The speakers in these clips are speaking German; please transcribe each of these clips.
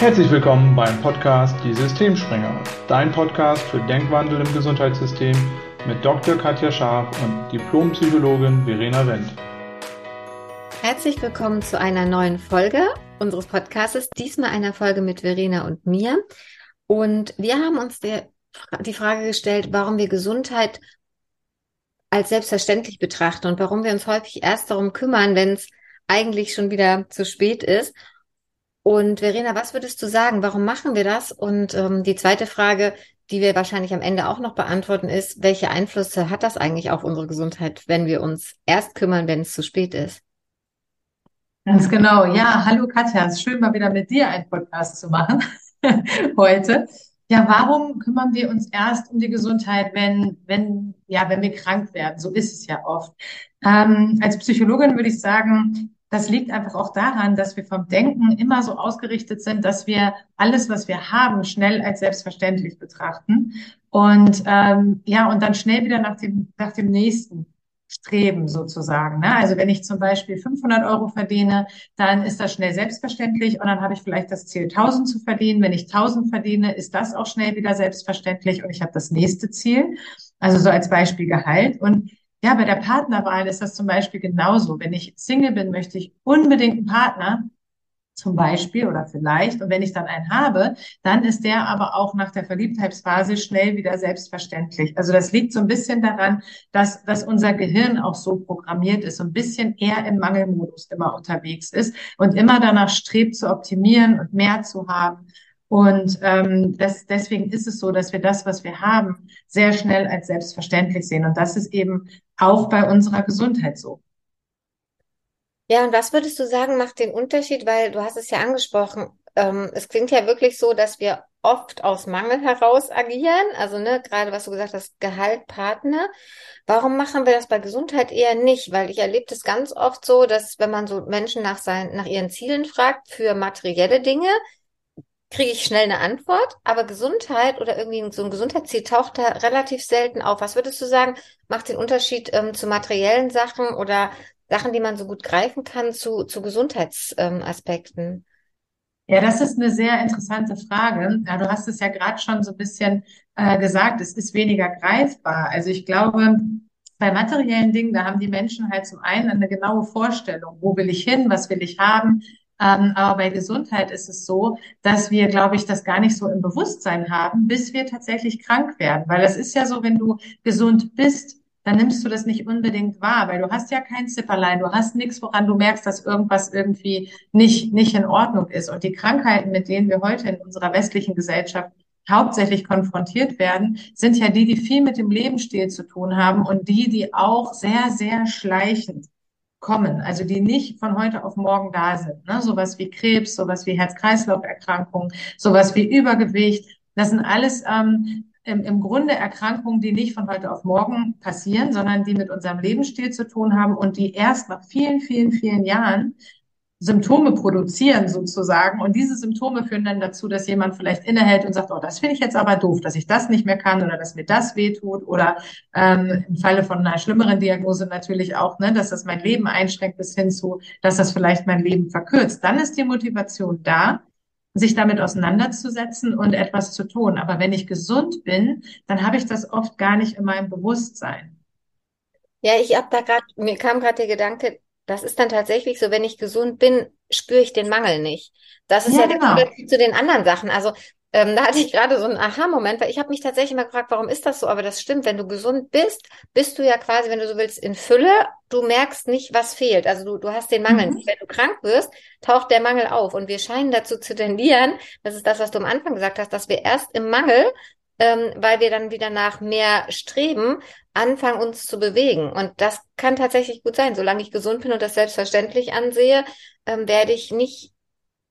Herzlich willkommen beim Podcast Die Systemspringer, dein Podcast für Denkwandel im Gesundheitssystem mit Dr. Katja Scharf und Diplompsychologin Verena Wendt. Herzlich willkommen zu einer neuen Folge unseres Podcasts, diesmal einer Folge mit Verena und mir. Und wir haben uns der, die Frage gestellt, warum wir Gesundheit als selbstverständlich betrachten und warum wir uns häufig erst darum kümmern, wenn es eigentlich schon wieder zu spät ist. Und Verena, was würdest du sagen? Warum machen wir das? Und ähm, die zweite Frage, die wir wahrscheinlich am Ende auch noch beantworten, ist, welche Einflüsse hat das eigentlich auf unsere Gesundheit, wenn wir uns erst kümmern, wenn es zu spät ist? Ganz genau. Ja, hallo Katja, es ist schön mal wieder mit dir einen Podcast zu machen heute. Ja, warum kümmern wir uns erst um die Gesundheit, wenn, wenn, ja, wenn wir krank werden? So ist es ja oft. Ähm, als Psychologin würde ich sagen, das liegt einfach auch daran, dass wir vom Denken immer so ausgerichtet sind, dass wir alles, was wir haben, schnell als selbstverständlich betrachten und ähm, ja und dann schnell wieder nach dem nach dem nächsten streben sozusagen. Ne? Also wenn ich zum Beispiel 500 Euro verdiene, dann ist das schnell selbstverständlich und dann habe ich vielleicht das Ziel 1000 zu verdienen. Wenn ich 1000 verdiene, ist das auch schnell wieder selbstverständlich und ich habe das nächste Ziel. Also so als Beispiel Gehalt und ja, bei der Partnerwahl ist das zum Beispiel genauso. Wenn ich Single bin, möchte ich unbedingt einen Partner, zum Beispiel oder vielleicht. Und wenn ich dann einen habe, dann ist der aber auch nach der Verliebtheitsphase schnell wieder selbstverständlich. Also das liegt so ein bisschen daran, dass, dass unser Gehirn auch so programmiert ist, so ein bisschen eher im Mangelmodus immer unterwegs ist und immer danach strebt zu optimieren und mehr zu haben. Und ähm, das, deswegen ist es so, dass wir das, was wir haben, sehr schnell als selbstverständlich sehen. Und das ist eben auch bei unserer Gesundheit so. Ja, und was würdest du sagen, macht den Unterschied? Weil du hast es ja angesprochen, ähm, es klingt ja wirklich so, dass wir oft aus Mangel heraus agieren. Also, ne, gerade was du gesagt hast, Gehalt, Partner. Warum machen wir das bei Gesundheit eher nicht? Weil ich erlebe das ganz oft so, dass wenn man so Menschen nach seinen, nach ihren Zielen fragt für materielle Dinge, kriege ich schnell eine Antwort, aber Gesundheit oder irgendwie so ein Gesundheitsziel taucht da relativ selten auf. Was würdest du sagen, macht den Unterschied ähm, zu materiellen Sachen oder Sachen, die man so gut greifen kann, zu, zu Gesundheitsaspekten? Ja, das ist eine sehr interessante Frage. Ja, du hast es ja gerade schon so ein bisschen äh, gesagt, es ist weniger greifbar. Also ich glaube, bei materiellen Dingen, da haben die Menschen halt zum einen eine genaue Vorstellung, wo will ich hin, was will ich haben, ähm, aber bei Gesundheit ist es so, dass wir, glaube ich, das gar nicht so im Bewusstsein haben, bis wir tatsächlich krank werden. Weil es ist ja so, wenn du gesund bist, dann nimmst du das nicht unbedingt wahr, weil du hast ja kein Zipperlein, du hast nichts, woran du merkst, dass irgendwas irgendwie nicht, nicht in Ordnung ist. Und die Krankheiten, mit denen wir heute in unserer westlichen Gesellschaft hauptsächlich konfrontiert werden, sind ja die, die viel mit dem Lebensstil zu tun haben und die, die auch sehr, sehr schleichend kommen, also die nicht von heute auf morgen da sind. Ne? Sowas wie Krebs, sowas wie Herz-Kreislauf-Erkrankungen, sowas wie Übergewicht. Das sind alles ähm, im, im Grunde Erkrankungen, die nicht von heute auf morgen passieren, sondern die mit unserem Lebensstil zu tun haben und die erst nach vielen, vielen, vielen Jahren Symptome produzieren sozusagen. Und diese Symptome führen dann dazu, dass jemand vielleicht innehält und sagt, oh, das finde ich jetzt aber doof, dass ich das nicht mehr kann oder dass mir das wehtut oder ähm, im Falle von einer schlimmeren Diagnose natürlich auch, ne, dass das mein Leben einschränkt bis hin zu, dass das vielleicht mein Leben verkürzt. Dann ist die Motivation da, sich damit auseinanderzusetzen und etwas zu tun. Aber wenn ich gesund bin, dann habe ich das oft gar nicht in meinem Bewusstsein. Ja, ich habe da gerade, mir kam gerade der Gedanke, das ist dann tatsächlich so, wenn ich gesund bin, spüre ich den Mangel nicht. Das ist ja, ja der genau. Unterschied zu den anderen Sachen. Also ähm, da hatte ich gerade so einen Aha-Moment, weil ich habe mich tatsächlich mal gefragt, warum ist das so? Aber das stimmt, wenn du gesund bist, bist du ja quasi, wenn du so willst, in Fülle. Du merkst nicht, was fehlt. Also du, du hast den Mangel mhm. nicht. Wenn du krank wirst, taucht der Mangel auf. Und wir scheinen dazu zu tendieren, das ist das, was du am Anfang gesagt hast, dass wir erst im Mangel ähm, weil wir dann wieder nach mehr streben, anfangen uns zu bewegen. Und das kann tatsächlich gut sein. Solange ich gesund bin und das selbstverständlich ansehe, ähm, werde ich nicht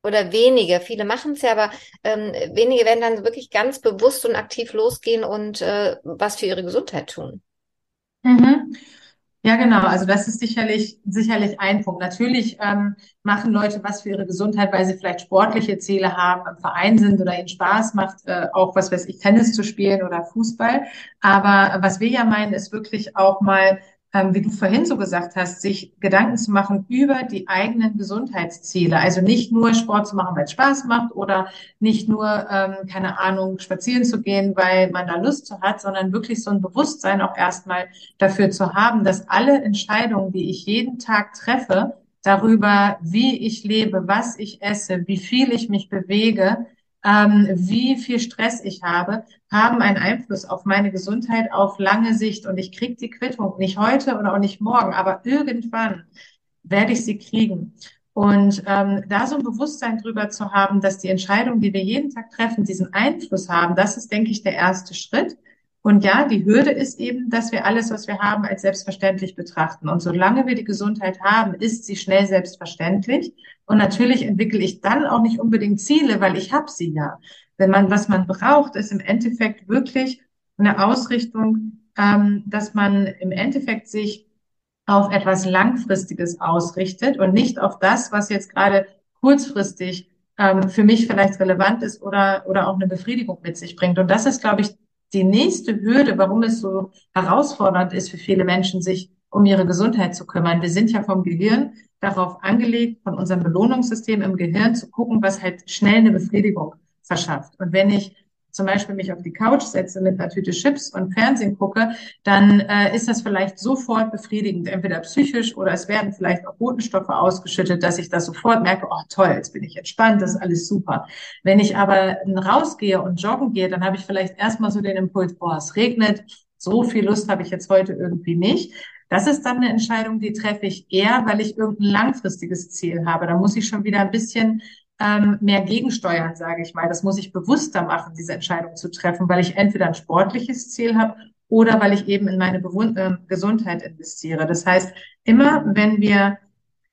oder wenige, viele machen es ja, aber ähm, wenige werden dann wirklich ganz bewusst und aktiv losgehen und äh, was für ihre Gesundheit tun. Mhm. Ja, genau. Also das ist sicherlich, sicherlich ein Punkt. Natürlich ähm, machen Leute was für ihre Gesundheit, weil sie vielleicht sportliche Ziele haben, im Verein sind oder ihnen Spaß macht, äh, auch was weiß ich, Tennis zu spielen oder Fußball. Aber was wir ja meinen, ist wirklich auch mal ähm, wie du vorhin so gesagt hast, sich Gedanken zu machen über die eigenen Gesundheitsziele. Also nicht nur Sport zu machen, weil es Spaß macht oder nicht nur, ähm, keine Ahnung, spazieren zu gehen, weil man da Lust zu hat, sondern wirklich so ein Bewusstsein auch erstmal dafür zu haben, dass alle Entscheidungen, die ich jeden Tag treffe, darüber, wie ich lebe, was ich esse, wie viel ich mich bewege, ähm, wie viel Stress ich habe, haben einen Einfluss auf meine Gesundheit auf lange Sicht. Und ich kriege die Quittung nicht heute oder auch nicht morgen, aber irgendwann werde ich sie kriegen. Und ähm, da so ein Bewusstsein drüber zu haben, dass die Entscheidungen, die wir jeden Tag treffen, diesen Einfluss haben, das ist, denke ich, der erste Schritt. Und ja, die Hürde ist eben, dass wir alles, was wir haben, als selbstverständlich betrachten. Und solange wir die Gesundheit haben, ist sie schnell selbstverständlich. Und natürlich entwickle ich dann auch nicht unbedingt Ziele, weil ich habe sie ja. Wenn man, was man braucht, ist im Endeffekt wirklich eine Ausrichtung, ähm, dass man im Endeffekt sich auf etwas Langfristiges ausrichtet und nicht auf das, was jetzt gerade kurzfristig ähm, für mich vielleicht relevant ist oder, oder auch eine Befriedigung mit sich bringt. Und das ist, glaube ich, die nächste Hürde, warum es so herausfordernd ist für viele Menschen, sich um ihre Gesundheit zu kümmern. Wir sind ja vom Gehirn darauf angelegt, von unserem Belohnungssystem im Gehirn zu gucken, was halt schnell eine Befriedigung verschafft. Und wenn ich zum Beispiel mich auf die Couch setze mit einer Tüte Chips und Fernsehen gucke, dann äh, ist das vielleicht sofort befriedigend, entweder psychisch oder es werden vielleicht auch Botenstoffe ausgeschüttet, dass ich das sofort merke, oh toll, jetzt bin ich entspannt, das ist alles super. Wenn ich aber rausgehe und joggen gehe, dann habe ich vielleicht erstmal so den Impuls, boah, es regnet, so viel Lust habe ich jetzt heute irgendwie nicht. Das ist dann eine Entscheidung, die treffe ich eher, weil ich irgendein langfristiges Ziel habe. Da muss ich schon wieder ein bisschen ähm, mehr gegensteuern, sage ich mal. Das muss ich bewusster machen, diese Entscheidung zu treffen, weil ich entweder ein sportliches Ziel habe oder weil ich eben in meine Bewund äh, Gesundheit investiere. Das heißt, immer wenn wir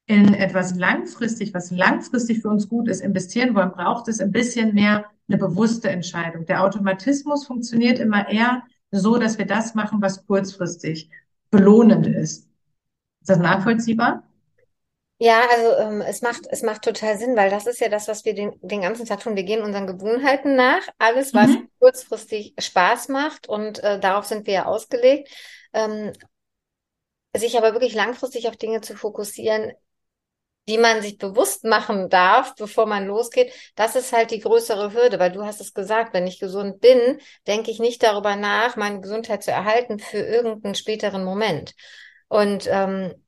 in etwas langfristig, was langfristig für uns gut ist, investieren wollen, braucht es ein bisschen mehr eine bewusste Entscheidung. Der Automatismus funktioniert immer eher so, dass wir das machen, was kurzfristig belohnend ist. Ist das nachvollziehbar? Ja, also ähm, es macht, es macht total Sinn, weil das ist ja das, was wir den, den ganzen Tag tun. Wir gehen unseren Gewohnheiten nach. Alles, was mhm. kurzfristig Spaß macht und äh, darauf sind wir ja ausgelegt. Ähm, sich aber wirklich langfristig auf Dinge zu fokussieren, die man sich bewusst machen darf, bevor man losgeht, das ist halt die größere Hürde, weil du hast es gesagt, wenn ich gesund bin, denke ich nicht darüber nach, meine Gesundheit zu erhalten für irgendeinen späteren Moment. Und ähm,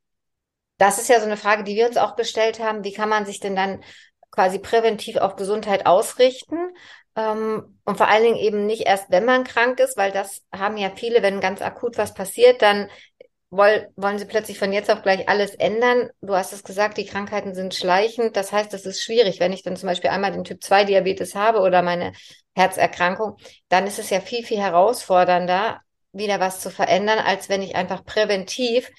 das ist ja so eine Frage, die wir uns auch gestellt haben. Wie kann man sich denn dann quasi präventiv auf Gesundheit ausrichten? Ähm, und vor allen Dingen eben nicht erst, wenn man krank ist, weil das haben ja viele, wenn ganz akut was passiert, dann wollen, sie plötzlich von jetzt auf gleich alles ändern. Du hast es gesagt, die Krankheiten sind schleichend. Das heißt, es ist schwierig. Wenn ich dann zum Beispiel einmal den Typ 2 Diabetes habe oder meine Herzerkrankung, dann ist es ja viel, viel herausfordernder, wieder was zu verändern, als wenn ich einfach präventiv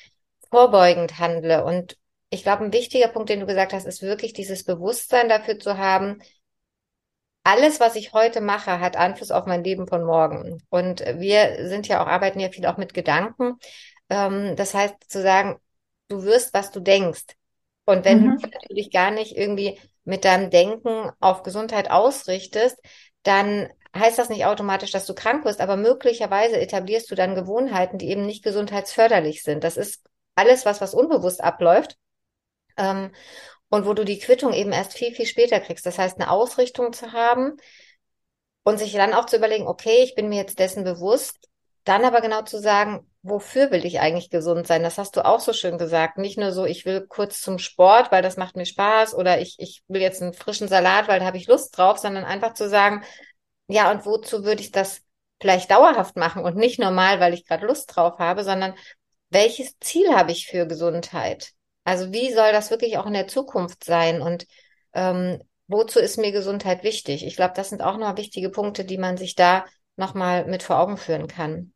vorbeugend handle. Und ich glaube, ein wichtiger Punkt, den du gesagt hast, ist wirklich dieses Bewusstsein dafür zu haben, alles, was ich heute mache, hat Einfluss auf mein Leben von morgen. Und wir sind ja auch, arbeiten ja viel auch mit Gedanken. Ähm, das heißt, zu sagen, du wirst, was du denkst. Und wenn mhm. du natürlich gar nicht irgendwie mit deinem Denken auf Gesundheit ausrichtest, dann heißt das nicht automatisch, dass du krank wirst, aber möglicherweise etablierst du dann Gewohnheiten, die eben nicht gesundheitsförderlich sind. Das ist alles was, was unbewusst abläuft. Ähm, und wo du die Quittung eben erst viel, viel später kriegst. Das heißt, eine Ausrichtung zu haben und sich dann auch zu überlegen, okay, ich bin mir jetzt dessen bewusst, dann aber genau zu sagen, wofür will ich eigentlich gesund sein? Das hast du auch so schön gesagt. Nicht nur so, ich will kurz zum Sport, weil das macht mir Spaß oder ich, ich will jetzt einen frischen Salat, weil da habe ich Lust drauf, sondern einfach zu sagen, ja, und wozu würde ich das vielleicht dauerhaft machen und nicht normal, weil ich gerade Lust drauf habe, sondern welches Ziel habe ich für Gesundheit? Also wie soll das wirklich auch in der Zukunft sein und ähm, wozu ist mir Gesundheit wichtig? Ich glaube, das sind auch noch wichtige Punkte, die man sich da nochmal mit vor Augen führen kann.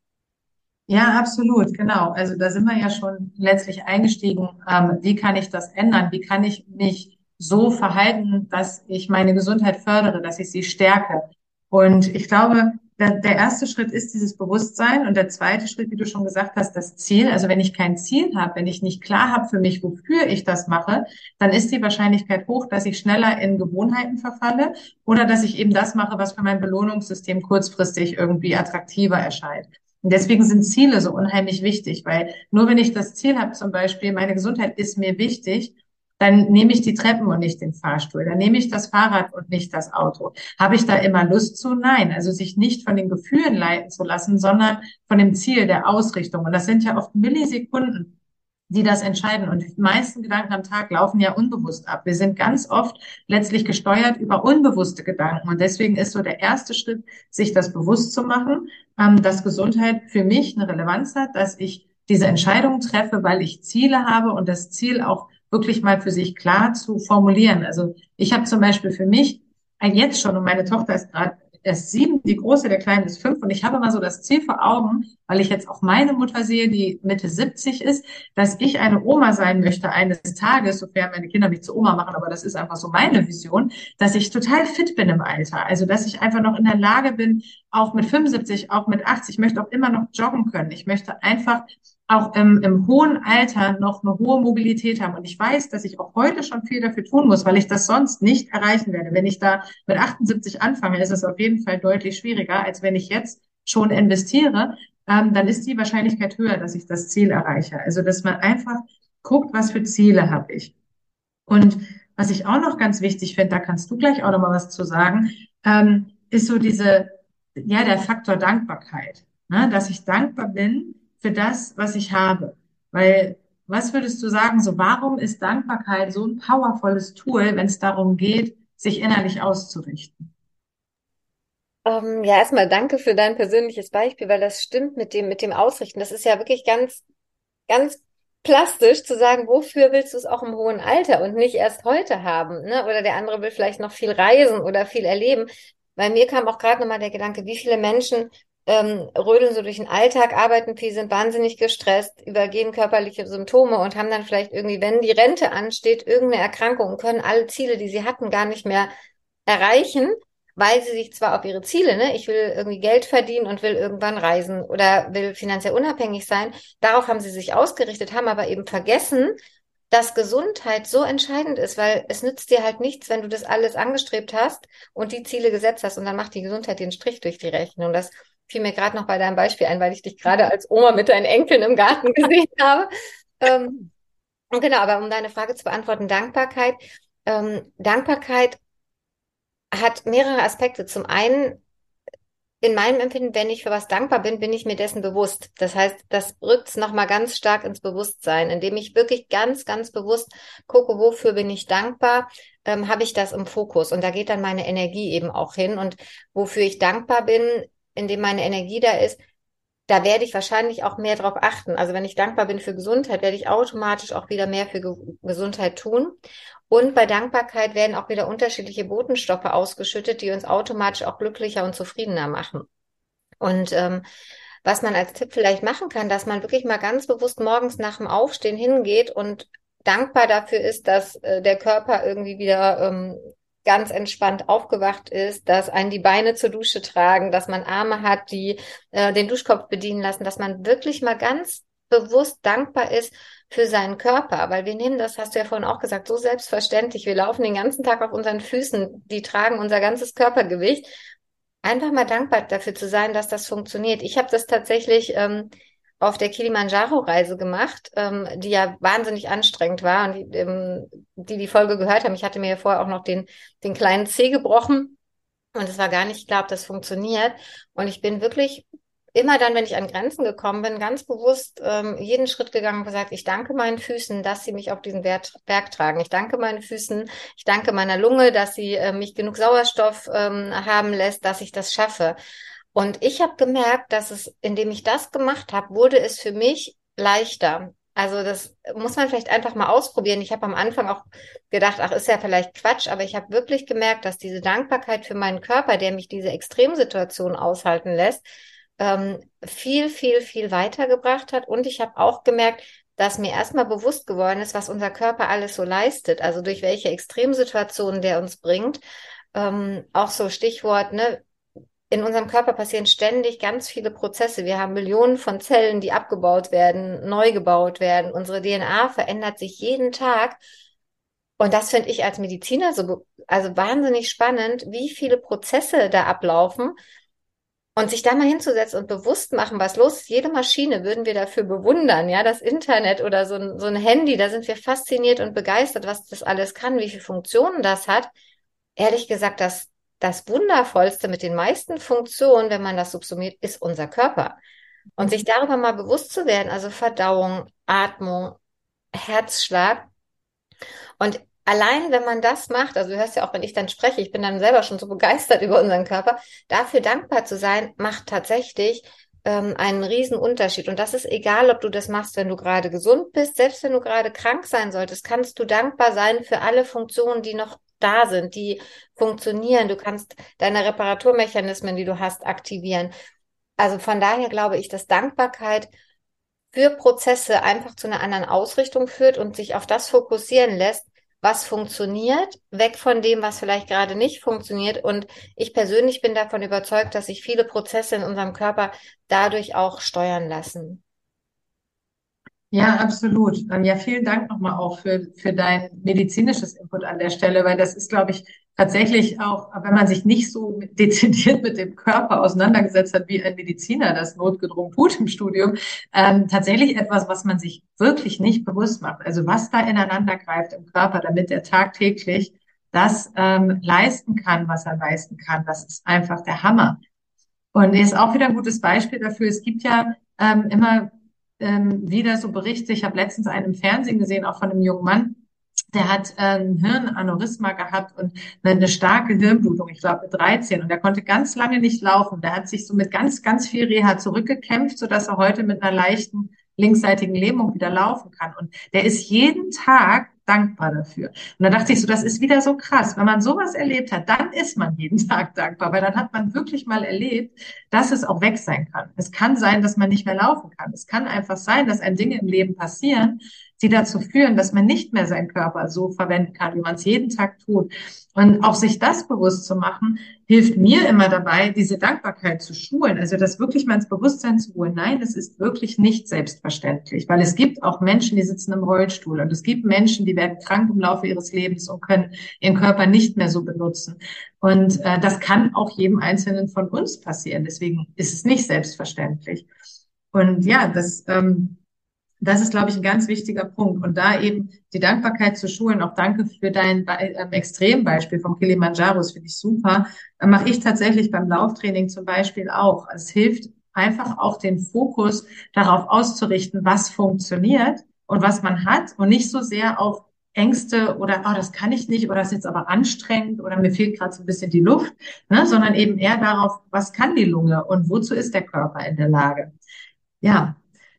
Ja, absolut, genau. Also da sind wir ja schon letztlich eingestiegen. Ähm, wie kann ich das ändern? Wie kann ich mich so verhalten, dass ich meine Gesundheit fördere, dass ich sie stärke? Und ich glaube, der, erste Schritt ist dieses Bewusstsein und der zweite Schritt, wie du schon gesagt hast, das Ziel. Also wenn ich kein Ziel habe, wenn ich nicht klar habe für mich, wofür ich das mache, dann ist die Wahrscheinlichkeit hoch, dass ich schneller in Gewohnheiten verfalle oder dass ich eben das mache, was für mein Belohnungssystem kurzfristig irgendwie attraktiver erscheint. Und deswegen sind Ziele so unheimlich wichtig, weil nur wenn ich das Ziel habe, zum Beispiel, meine Gesundheit ist mir wichtig, dann nehme ich die Treppen und nicht den Fahrstuhl. Dann nehme ich das Fahrrad und nicht das Auto. Habe ich da immer Lust zu? Nein. Also sich nicht von den Gefühlen leiten zu lassen, sondern von dem Ziel, der Ausrichtung. Und das sind ja oft Millisekunden, die das entscheiden. Und die meisten Gedanken am Tag laufen ja unbewusst ab. Wir sind ganz oft letztlich gesteuert über unbewusste Gedanken. Und deswegen ist so der erste Schritt, sich das bewusst zu machen, ähm, dass Gesundheit für mich eine Relevanz hat, dass ich diese Entscheidungen treffe, weil ich Ziele habe und das Ziel auch wirklich mal für sich klar zu formulieren. Also ich habe zum Beispiel für mich jetzt schon, und meine Tochter ist gerade erst sieben, die große, der kleine ist fünf. Und ich habe mal so das Ziel vor Augen, weil ich jetzt auch meine Mutter sehe, die Mitte 70 ist, dass ich eine Oma sein möchte eines Tages, sofern meine Kinder mich zu Oma machen, aber das ist einfach so meine Vision, dass ich total fit bin im Alter. Also, dass ich einfach noch in der Lage bin, auch mit 75, auch mit 80, ich möchte auch immer noch joggen können. Ich möchte einfach auch im, im hohen Alter noch eine hohe Mobilität haben. Und ich weiß, dass ich auch heute schon viel dafür tun muss, weil ich das sonst nicht erreichen werde. Wenn ich da mit 78 anfange, ist es auf jeden Fall deutlich schwieriger, als wenn ich jetzt schon investiere. Ähm, dann ist die Wahrscheinlichkeit höher, dass ich das Ziel erreiche. Also, dass man einfach guckt, was für Ziele habe ich. Und was ich auch noch ganz wichtig finde, da kannst du gleich auch noch mal was zu sagen, ähm, ist so diese, ja, der Faktor Dankbarkeit. Ne? Dass ich dankbar bin, für das, was ich habe. Weil, was würdest du sagen, so warum ist Dankbarkeit so ein powervolles Tool, wenn es darum geht, sich innerlich auszurichten? Ähm, ja, erstmal danke für dein persönliches Beispiel, weil das stimmt mit dem, mit dem Ausrichten. Das ist ja wirklich ganz, ganz plastisch zu sagen, wofür willst du es auch im hohen Alter und nicht erst heute haben, ne? Oder der andere will vielleicht noch viel reisen oder viel erleben. Bei mir kam auch gerade nochmal der Gedanke, wie viele Menschen ähm, rödeln so durch den Alltag, arbeiten viel, sind wahnsinnig gestresst, übergehen körperliche Symptome und haben dann vielleicht irgendwie, wenn die Rente ansteht, irgendeine Erkrankung und können alle Ziele, die sie hatten, gar nicht mehr erreichen, weil sie sich zwar auf ihre Ziele, ne, ich will irgendwie Geld verdienen und will irgendwann reisen oder will finanziell unabhängig sein, darauf haben sie sich ausgerichtet, haben aber eben vergessen, dass Gesundheit so entscheidend ist, weil es nützt dir halt nichts, wenn du das alles angestrebt hast und die Ziele gesetzt hast und dann macht die Gesundheit den Strich durch die Rechnung. Das fiel mir gerade noch bei deinem Beispiel ein, weil ich dich gerade als Oma mit deinen Enkeln im Garten gesehen habe. Ähm, genau, aber um deine Frage zu beantworten, Dankbarkeit. Ähm, Dankbarkeit hat mehrere Aspekte. Zum einen, in meinem Empfinden, wenn ich für was dankbar bin, bin ich mir dessen bewusst. Das heißt, das rückt es nochmal ganz stark ins Bewusstsein, indem ich wirklich ganz, ganz bewusst gucke, wofür bin ich dankbar, ähm, habe ich das im Fokus. Und da geht dann meine Energie eben auch hin. Und wofür ich dankbar bin, in dem meine Energie da ist, da werde ich wahrscheinlich auch mehr drauf achten. Also wenn ich dankbar bin für Gesundheit, werde ich automatisch auch wieder mehr für Ge Gesundheit tun. Und bei Dankbarkeit werden auch wieder unterschiedliche Botenstoffe ausgeschüttet, die uns automatisch auch glücklicher und zufriedener machen. Und ähm, was man als Tipp vielleicht machen kann, dass man wirklich mal ganz bewusst morgens nach dem Aufstehen hingeht und dankbar dafür ist, dass äh, der Körper irgendwie wieder ähm, ganz entspannt aufgewacht ist, dass einen die Beine zur Dusche tragen, dass man Arme hat, die äh, den Duschkopf bedienen lassen, dass man wirklich mal ganz bewusst dankbar ist für seinen Körper, weil wir nehmen das, hast du ja vorhin auch gesagt, so selbstverständlich. Wir laufen den ganzen Tag auf unseren Füßen, die tragen unser ganzes Körpergewicht. Einfach mal dankbar dafür zu sein, dass das funktioniert. Ich habe das tatsächlich ähm, auf der Kilimanjaro-Reise gemacht, ähm, die ja wahnsinnig anstrengend war. Und die, ähm, die die Folge gehört haben, ich hatte mir ja vorher auch noch den, den kleinen Zeh gebrochen. Und es war gar nicht klar, ob das funktioniert. Und ich bin wirklich immer dann, wenn ich an Grenzen gekommen bin, ganz bewusst ähm, jeden Schritt gegangen und gesagt, ich danke meinen Füßen, dass sie mich auf diesen Berg, Berg tragen. Ich danke meinen Füßen, ich danke meiner Lunge, dass sie äh, mich genug Sauerstoff ähm, haben lässt, dass ich das schaffe. Und ich habe gemerkt, dass es, indem ich das gemacht habe, wurde es für mich leichter. Also das muss man vielleicht einfach mal ausprobieren. Ich habe am Anfang auch gedacht, ach, ist ja vielleicht Quatsch, aber ich habe wirklich gemerkt, dass diese Dankbarkeit für meinen Körper, der mich diese Extremsituation aushalten lässt, ähm, viel, viel, viel weitergebracht hat. Und ich habe auch gemerkt, dass mir erstmal bewusst geworden ist, was unser Körper alles so leistet, also durch welche Extremsituationen der uns bringt. Ähm, auch so Stichwort, ne, in unserem Körper passieren ständig ganz viele Prozesse. Wir haben Millionen von Zellen, die abgebaut werden, neu gebaut werden. Unsere DNA verändert sich jeden Tag. Und das finde ich als Mediziner so, also wahnsinnig spannend, wie viele Prozesse da ablaufen. Und sich da mal hinzusetzen und bewusst machen, was los ist. Jede Maschine würden wir dafür bewundern, ja, das Internet oder so ein, so ein Handy, da sind wir fasziniert und begeistert, was das alles kann, wie viele Funktionen das hat. Ehrlich gesagt, das, das Wundervollste mit den meisten Funktionen, wenn man das subsumiert, ist unser Körper. Und sich darüber mal bewusst zu werden, also Verdauung, Atmung, Herzschlag. Und allein, wenn man das macht, also du hörst ja auch, wenn ich dann spreche, ich bin dann selber schon so begeistert über unseren Körper, dafür dankbar zu sein, macht tatsächlich ähm, einen riesen Unterschied. Und das ist egal, ob du das machst, wenn du gerade gesund bist, selbst wenn du gerade krank sein solltest, kannst du dankbar sein für alle Funktionen, die noch da sind, die funktionieren. Du kannst deine Reparaturmechanismen, die du hast, aktivieren. Also von daher glaube ich, dass Dankbarkeit für Prozesse einfach zu einer anderen Ausrichtung führt und sich auf das fokussieren lässt, was funktioniert, weg von dem, was vielleicht gerade nicht funktioniert. Und ich persönlich bin davon überzeugt, dass sich viele Prozesse in unserem Körper dadurch auch steuern lassen. Ja, absolut. Ja, vielen Dank nochmal auch für, für dein medizinisches Input an der Stelle, weil das ist, glaube ich, tatsächlich auch, wenn man sich nicht so dezidiert mit dem Körper auseinandergesetzt hat, wie ein Mediziner das notgedrungen tut im Studium, ähm, tatsächlich etwas, was man sich wirklich nicht bewusst macht. Also was da ineinander greift im Körper, damit er tagtäglich das ähm, leisten kann, was er leisten kann. Das ist einfach der Hammer. Und ist auch wieder ein gutes Beispiel dafür. Es gibt ja ähm, immer ähm, wieder so Berichte. Ich habe letztens einen im Fernsehen gesehen, auch von einem jungen Mann, der hat äh, ein Hirnaneurysma gehabt und eine starke Hirnblutung, ich glaube mit 13. Und der konnte ganz lange nicht laufen. Der hat sich so mit ganz, ganz viel Reha zurückgekämpft, sodass er heute mit einer leichten linksseitigen Lähmung wieder laufen kann. Und der ist jeden Tag dankbar dafür. Und da dachte ich so, das ist wieder so krass. Wenn man sowas erlebt hat, dann ist man jeden Tag dankbar, weil dann hat man wirklich mal erlebt, dass es auch weg sein kann. Es kann sein, dass man nicht mehr laufen kann. Es kann einfach sein, dass ein Dinge im Leben passieren, die dazu führen, dass man nicht mehr seinen Körper so verwenden kann, wie man es jeden Tag tut. Und auch sich das bewusst zu machen, hilft mir immer dabei, diese Dankbarkeit zu schulen, also das wirklich mal ins Bewusstsein zu holen. Nein, es ist wirklich nicht selbstverständlich, weil es gibt auch Menschen, die sitzen im Rollstuhl und es gibt Menschen, die werden krank im Laufe ihres Lebens und können ihren Körper nicht mehr so benutzen. Und äh, das kann auch jedem Einzelnen von uns passieren. Deswegen ist es nicht selbstverständlich. Und ja, das ähm, das ist, glaube ich, ein ganz wichtiger Punkt. Und da eben die Dankbarkeit zu schulen, auch danke für dein äh, Extrembeispiel vom Kilimanjaro, das finde ich super, äh, mache ich tatsächlich beim Lauftraining zum Beispiel auch. Es hilft einfach auch den Fokus darauf auszurichten, was funktioniert und was man hat und nicht so sehr auf Ängste oder, oh, das kann ich nicht oder das ist jetzt aber anstrengend oder mir fehlt gerade so ein bisschen die Luft, ne, sondern eben eher darauf, was kann die Lunge und wozu ist der Körper in der Lage. Ja,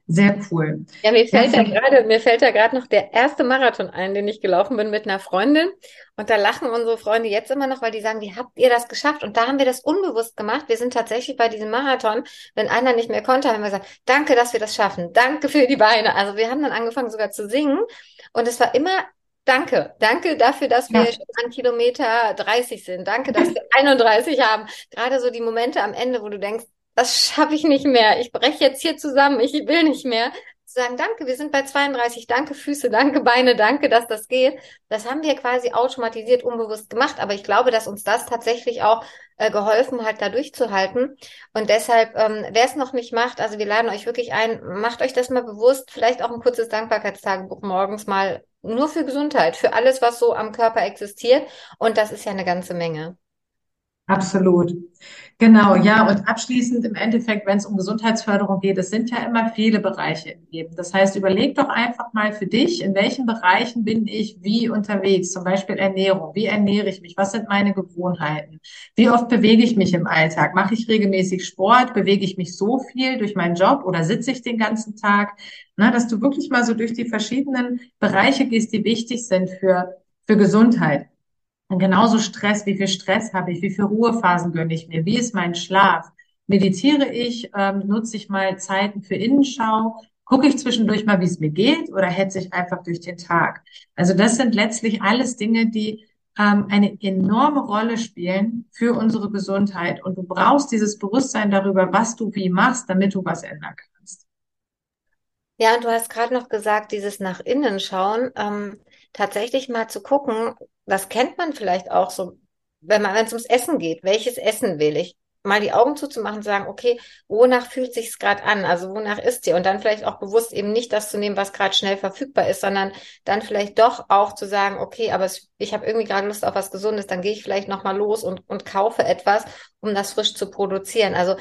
sehr cool. Ja, mir fällt ja, da gerade, mir fällt da gerade noch der erste Marathon ein, den ich gelaufen bin mit einer Freundin. Und da lachen unsere Freunde jetzt immer noch, weil die sagen, wie habt ihr das geschafft? Und da haben wir das unbewusst gemacht. Wir sind tatsächlich bei diesem Marathon, wenn einer nicht mehr konnte, haben wir gesagt, danke, dass wir das schaffen. Danke für die Beine. Also wir haben dann angefangen sogar zu singen. Und es war immer Danke, danke dafür, dass wir ja. an Kilometer 30 sind. Danke, dass wir 31 haben. Gerade so die Momente am Ende, wo du denkst, das schaffe ich nicht mehr. Ich breche jetzt hier zusammen. Ich will nicht mehr. Zu sagen, danke, wir sind bei 32. Danke Füße, danke Beine, danke, dass das geht. Das haben wir quasi automatisiert, unbewusst gemacht. Aber ich glaube, dass uns das tatsächlich auch äh, geholfen hat, da durchzuhalten. Und deshalb, ähm, wer es noch nicht macht, also wir laden euch wirklich ein, macht euch das mal bewusst. Vielleicht auch ein kurzes Dankbarkeitstagebuch morgens mal nur für Gesundheit, für alles, was so am Körper existiert. Und das ist ja eine ganze Menge. Absolut. Genau, ja. Und abschließend im Endeffekt, wenn es um Gesundheitsförderung geht, es sind ja immer viele Bereiche im Leben. Das heißt, überleg doch einfach mal für dich, in welchen Bereichen bin ich wie unterwegs? Zum Beispiel Ernährung. Wie ernähre ich mich? Was sind meine Gewohnheiten? Wie oft bewege ich mich im Alltag? Mache ich regelmäßig Sport? Bewege ich mich so viel durch meinen Job oder sitze ich den ganzen Tag? Na, dass du wirklich mal so durch die verschiedenen Bereiche gehst, die wichtig sind für, für Gesundheit. Genauso Stress, wie viel Stress habe ich, wie viel Ruhephasen gönne ich mir, wie ist mein Schlaf? Meditiere ich, ähm, nutze ich mal Zeiten für Innenschau, gucke ich zwischendurch mal, wie es mir geht oder hetze ich einfach durch den Tag? Also das sind letztlich alles Dinge, die ähm, eine enorme Rolle spielen für unsere Gesundheit. Und du brauchst dieses Bewusstsein darüber, was du wie machst, damit du was ändern kannst. Ja, und du hast gerade noch gesagt, dieses nach innen schauen. Ähm, tatsächlich mal zu gucken, das kennt man vielleicht auch so, wenn man, wenn es ums Essen geht, welches Essen will ich? mal die Augen zuzumachen und sagen, okay, wonach fühlt sich's gerade an? Also wonach ist dir? Und dann vielleicht auch bewusst eben nicht das zu nehmen, was gerade schnell verfügbar ist, sondern dann vielleicht doch auch zu sagen, okay, aber es, ich habe irgendwie gerade Lust auf was Gesundes, dann gehe ich vielleicht nochmal los und, und kaufe etwas, um das frisch zu produzieren. Also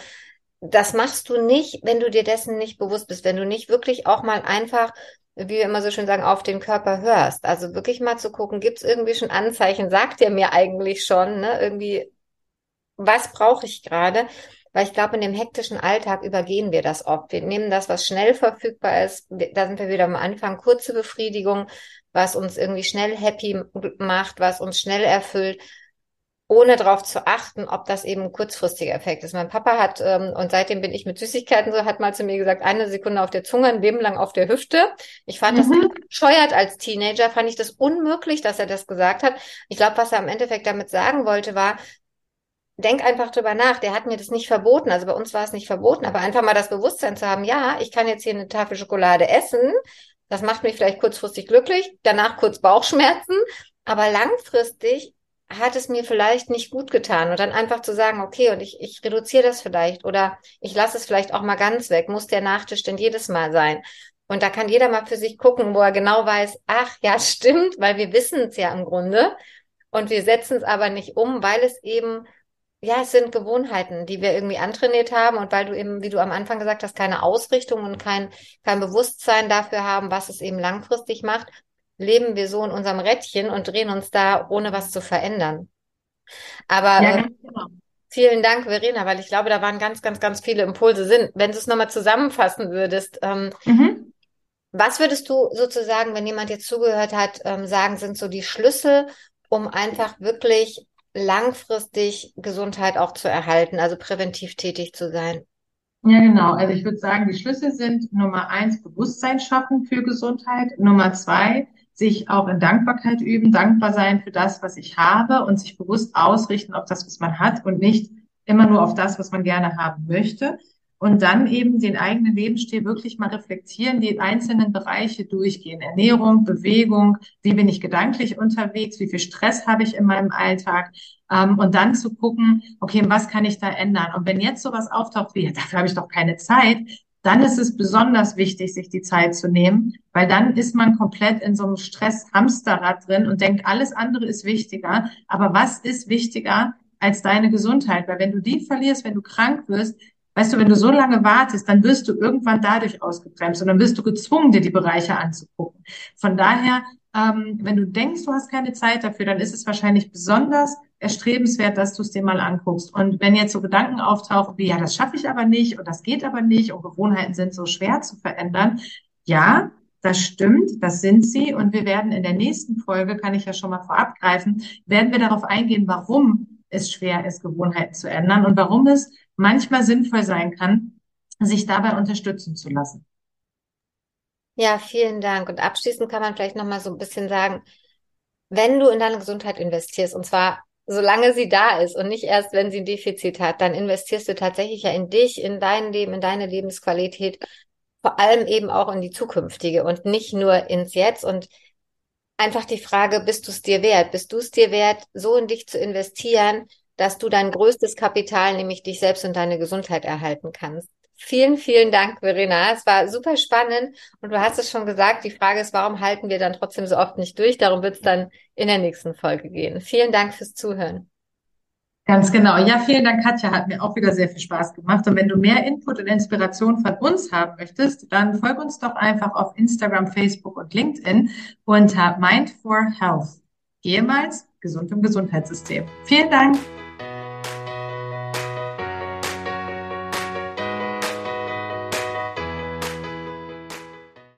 das machst du nicht, wenn du dir dessen nicht bewusst bist, wenn du nicht wirklich auch mal einfach wie wir immer so schön sagen, auf den Körper hörst. Also wirklich mal zu gucken, gibt es irgendwie schon Anzeichen? Sagt er mir eigentlich schon, ne? Irgendwie, was brauche ich gerade? Weil ich glaube, in dem hektischen Alltag übergehen wir das oft. Wir nehmen das, was schnell verfügbar ist. Da sind wir wieder am Anfang. Kurze Befriedigung, was uns irgendwie schnell happy macht, was uns schnell erfüllt ohne darauf zu achten, ob das eben ein kurzfristiger Effekt ist. Mein Papa hat, ähm, und seitdem bin ich mit Süßigkeiten so, hat mal zu mir gesagt, eine Sekunde auf der Zunge, ein Leben lang auf der Hüfte. Ich fand mhm. das bescheuert als Teenager, fand ich das unmöglich, dass er das gesagt hat. Ich glaube, was er am Endeffekt damit sagen wollte, war, denk einfach drüber nach. Der hat mir das nicht verboten. Also bei uns war es nicht verboten, aber einfach mal das Bewusstsein zu haben, ja, ich kann jetzt hier eine Tafel Schokolade essen. Das macht mich vielleicht kurzfristig glücklich, danach kurz Bauchschmerzen, aber langfristig hat es mir vielleicht nicht gut getan und dann einfach zu sagen, okay, und ich, ich reduziere das vielleicht oder ich lasse es vielleicht auch mal ganz weg. Muss der Nachtisch denn jedes Mal sein? Und da kann jeder mal für sich gucken, wo er genau weiß, ach ja, stimmt, weil wir wissen es ja im Grunde und wir setzen es aber nicht um, weil es eben, ja, es sind Gewohnheiten, die wir irgendwie antrainiert haben und weil du eben, wie du am Anfang gesagt hast, keine Ausrichtung und kein, kein Bewusstsein dafür haben, was es eben langfristig macht leben wir so in unserem Rädchen und drehen uns da, ohne was zu verändern. Aber ja, äh, genau. vielen Dank, Verena, weil ich glaube, da waren ganz, ganz, ganz viele Impulse sind. Wenn du es nochmal zusammenfassen würdest, ähm, mhm. was würdest du sozusagen, wenn jemand jetzt zugehört hat, ähm, sagen, sind so die Schlüssel, um einfach wirklich langfristig Gesundheit auch zu erhalten, also präventiv tätig zu sein? Ja, genau. Also ich würde sagen, die Schlüssel sind Nummer eins, Bewusstsein schaffen für Gesundheit. Nummer zwei, sich auch in Dankbarkeit üben, dankbar sein für das, was ich habe und sich bewusst ausrichten auf das, was man hat und nicht immer nur auf das, was man gerne haben möchte. Und dann eben den eigenen Lebensstil wirklich mal reflektieren, die einzelnen Bereiche durchgehen. Ernährung, Bewegung, wie bin ich gedanklich unterwegs, wie viel Stress habe ich in meinem Alltag. Ähm, und dann zu gucken, okay, was kann ich da ändern? Und wenn jetzt sowas auftaucht wie, dafür habe ich doch keine Zeit, dann ist es besonders wichtig, sich die Zeit zu nehmen, weil dann ist man komplett in so einem Stress-Hamsterrad drin und denkt, alles andere ist wichtiger. Aber was ist wichtiger als deine Gesundheit? Weil wenn du die verlierst, wenn du krank wirst, weißt du, wenn du so lange wartest, dann wirst du irgendwann dadurch ausgebremst und dann wirst du gezwungen, dir die Bereiche anzugucken. Von daher, ähm, wenn du denkst, du hast keine Zeit dafür, dann ist es wahrscheinlich besonders erstrebenswert, dass du es dir mal anguckst. Und wenn jetzt so Gedanken auftauchen wie, ja, das schaffe ich aber nicht und das geht aber nicht und Gewohnheiten sind so schwer zu verändern, ja, das stimmt, das sind sie. Und wir werden in der nächsten Folge, kann ich ja schon mal vorab greifen, werden wir darauf eingehen, warum es schwer ist, Gewohnheiten zu ändern und warum es manchmal sinnvoll sein kann, sich dabei unterstützen zu lassen. Ja, vielen Dank. Und abschließend kann man vielleicht noch mal so ein bisschen sagen, wenn du in deine Gesundheit investierst, und zwar solange sie da ist und nicht erst, wenn sie ein Defizit hat, dann investierst du tatsächlich ja in dich, in dein Leben, in deine Lebensqualität, vor allem eben auch in die zukünftige und nicht nur ins Jetzt und einfach die Frage, bist du es dir wert? Bist du es dir wert, so in dich zu investieren, dass du dein größtes Kapital, nämlich dich selbst und deine Gesundheit erhalten kannst? Vielen, vielen Dank, Verena. Es war super spannend und du hast es schon gesagt. Die Frage ist, warum halten wir dann trotzdem so oft nicht durch? Darum wird es dann in der nächsten Folge gehen. Vielen Dank fürs Zuhören. Ganz genau. Ja, vielen Dank, Katja. Hat mir auch wieder sehr viel Spaß gemacht. Und wenn du mehr Input und Inspiration von uns haben möchtest, dann folg uns doch einfach auf Instagram, Facebook und LinkedIn unter Mind for Health. Ehemals gesund im Gesundheitssystem. Vielen Dank.